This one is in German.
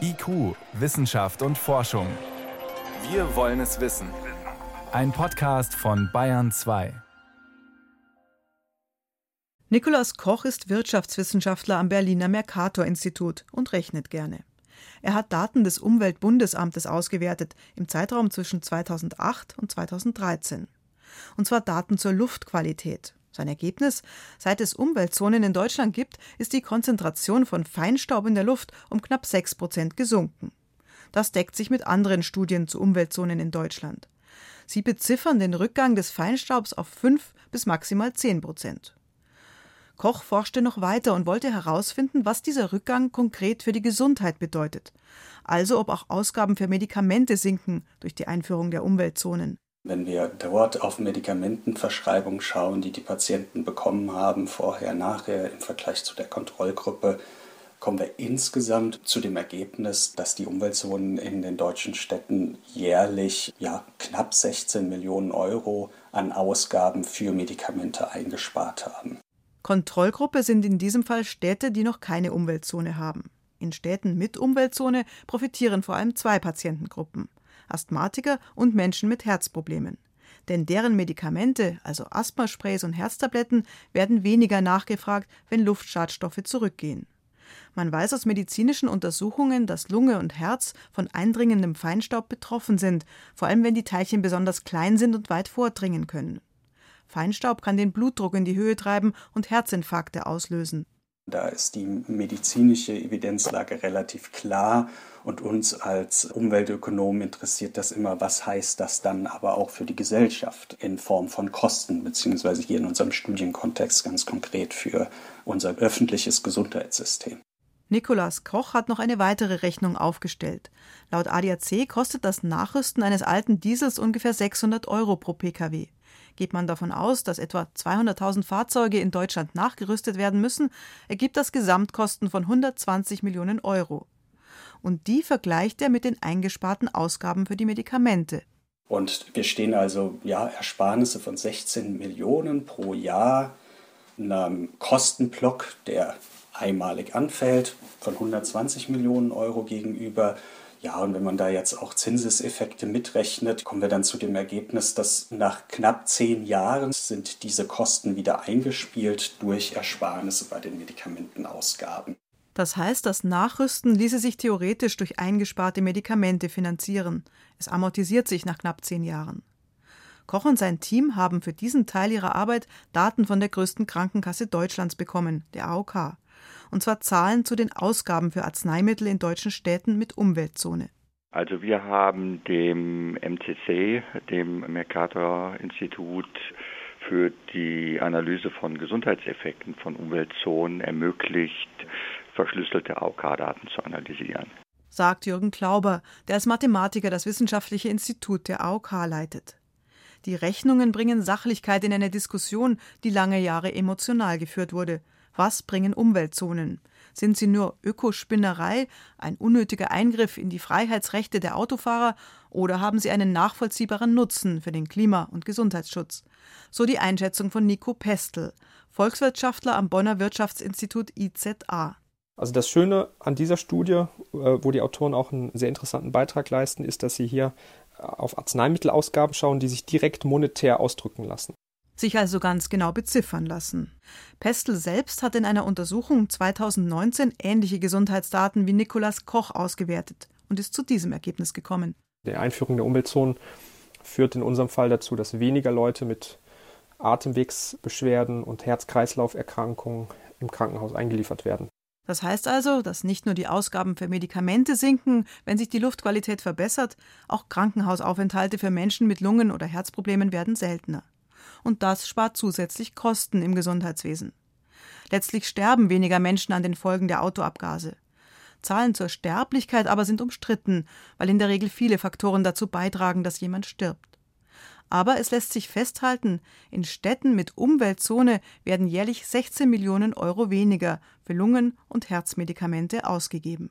IQ, Wissenschaft und Forschung. Wir wollen es wissen. Ein Podcast von Bayern 2. Nikolaus Koch ist Wirtschaftswissenschaftler am Berliner Mercator-Institut und rechnet gerne. Er hat Daten des Umweltbundesamtes ausgewertet im Zeitraum zwischen 2008 und 2013. Und zwar Daten zur Luftqualität. Sein Ergebnis? Seit es Umweltzonen in Deutschland gibt, ist die Konzentration von Feinstaub in der Luft um knapp 6 Prozent gesunken. Das deckt sich mit anderen Studien zu Umweltzonen in Deutschland. Sie beziffern den Rückgang des Feinstaubs auf 5 bis maximal 10 Prozent. Koch forschte noch weiter und wollte herausfinden, was dieser Rückgang konkret für die Gesundheit bedeutet. Also ob auch Ausgaben für Medikamente sinken durch die Einführung der Umweltzonen. Wenn wir dort auf Medikamentenverschreibung schauen, die die Patienten bekommen haben, vorher, nachher im Vergleich zu der Kontrollgruppe, kommen wir insgesamt zu dem Ergebnis, dass die Umweltzonen in den deutschen Städten jährlich ja, knapp 16 Millionen Euro an Ausgaben für Medikamente eingespart haben. Kontrollgruppe sind in diesem Fall Städte, die noch keine Umweltzone haben. In Städten mit Umweltzone profitieren vor allem zwei Patientengruppen. Asthmatiker und Menschen mit Herzproblemen. Denn deren Medikamente, also Asthmasprays und Herztabletten, werden weniger nachgefragt, wenn Luftschadstoffe zurückgehen. Man weiß aus medizinischen Untersuchungen, dass Lunge und Herz von eindringendem Feinstaub betroffen sind, vor allem wenn die Teilchen besonders klein sind und weit vordringen können. Feinstaub kann den Blutdruck in die Höhe treiben und Herzinfarkte auslösen. Da ist die medizinische Evidenzlage relativ klar und uns als Umweltökonomen interessiert das immer, was heißt das dann aber auch für die Gesellschaft in Form von Kosten, beziehungsweise hier in unserem Studienkontext ganz konkret für unser öffentliches Gesundheitssystem. Nikolaus Koch hat noch eine weitere Rechnung aufgestellt. Laut ADAC kostet das Nachrüsten eines alten Diesels ungefähr 600 Euro pro Pkw. Geht man davon aus, dass etwa 200.000 Fahrzeuge in Deutschland nachgerüstet werden müssen, ergibt das Gesamtkosten von 120 Millionen Euro. Und die vergleicht er mit den eingesparten Ausgaben für die Medikamente. Und wir stehen also ja Ersparnisse von 16 Millionen pro Jahr, einem Kostenblock, der einmalig anfällt, von 120 Millionen Euro gegenüber ja, und wenn man da jetzt auch Zinseseffekte mitrechnet, kommen wir dann zu dem Ergebnis, dass nach knapp zehn Jahren sind diese Kosten wieder eingespielt durch Ersparnisse bei den Medikamentenausgaben. Das heißt, das Nachrüsten ließe sich theoretisch durch eingesparte Medikamente finanzieren. Es amortisiert sich nach knapp zehn Jahren. Koch und sein Team haben für diesen Teil ihrer Arbeit Daten von der größten Krankenkasse Deutschlands bekommen, der AOK und zwar Zahlen zu den Ausgaben für Arzneimittel in deutschen Städten mit Umweltzone. Also wir haben dem MCC, dem Mercator-Institut, für die Analyse von Gesundheitseffekten von Umweltzonen ermöglicht, verschlüsselte AOK-Daten zu analysieren. Sagt Jürgen Klauber, der als Mathematiker das wissenschaftliche Institut der AOK leitet. Die Rechnungen bringen Sachlichkeit in eine Diskussion, die lange Jahre emotional geführt wurde. Was bringen Umweltzonen? Sind sie nur Ökospinnerei, ein unnötiger Eingriff in die Freiheitsrechte der Autofahrer oder haben sie einen nachvollziehbaren Nutzen für den Klima- und Gesundheitsschutz? So die Einschätzung von Nico Pestel, Volkswirtschaftler am Bonner Wirtschaftsinstitut IZA. Also das Schöne an dieser Studie, äh, wo die Autoren auch einen sehr interessanten Beitrag leisten, ist, dass sie hier auf Arzneimittelausgaben schauen, die sich direkt monetär ausdrücken lassen sich also ganz genau beziffern lassen. Pestel selbst hat in einer Untersuchung 2019 ähnliche Gesundheitsdaten wie Nikolaus Koch ausgewertet und ist zu diesem Ergebnis gekommen. Die Einführung der Umweltzonen führt in unserem Fall dazu, dass weniger Leute mit Atemwegsbeschwerden und Herz-Kreislauf-Erkrankungen im Krankenhaus eingeliefert werden. Das heißt also, dass nicht nur die Ausgaben für Medikamente sinken, wenn sich die Luftqualität verbessert, auch Krankenhausaufenthalte für Menschen mit Lungen- oder Herzproblemen werden seltener und das spart zusätzlich Kosten im Gesundheitswesen. Letztlich sterben weniger Menschen an den Folgen der Autoabgase. Zahlen zur Sterblichkeit aber sind umstritten, weil in der Regel viele Faktoren dazu beitragen, dass jemand stirbt. Aber es lässt sich festhalten, in Städten mit Umweltzone werden jährlich 16 Millionen Euro weniger für Lungen- und Herzmedikamente ausgegeben.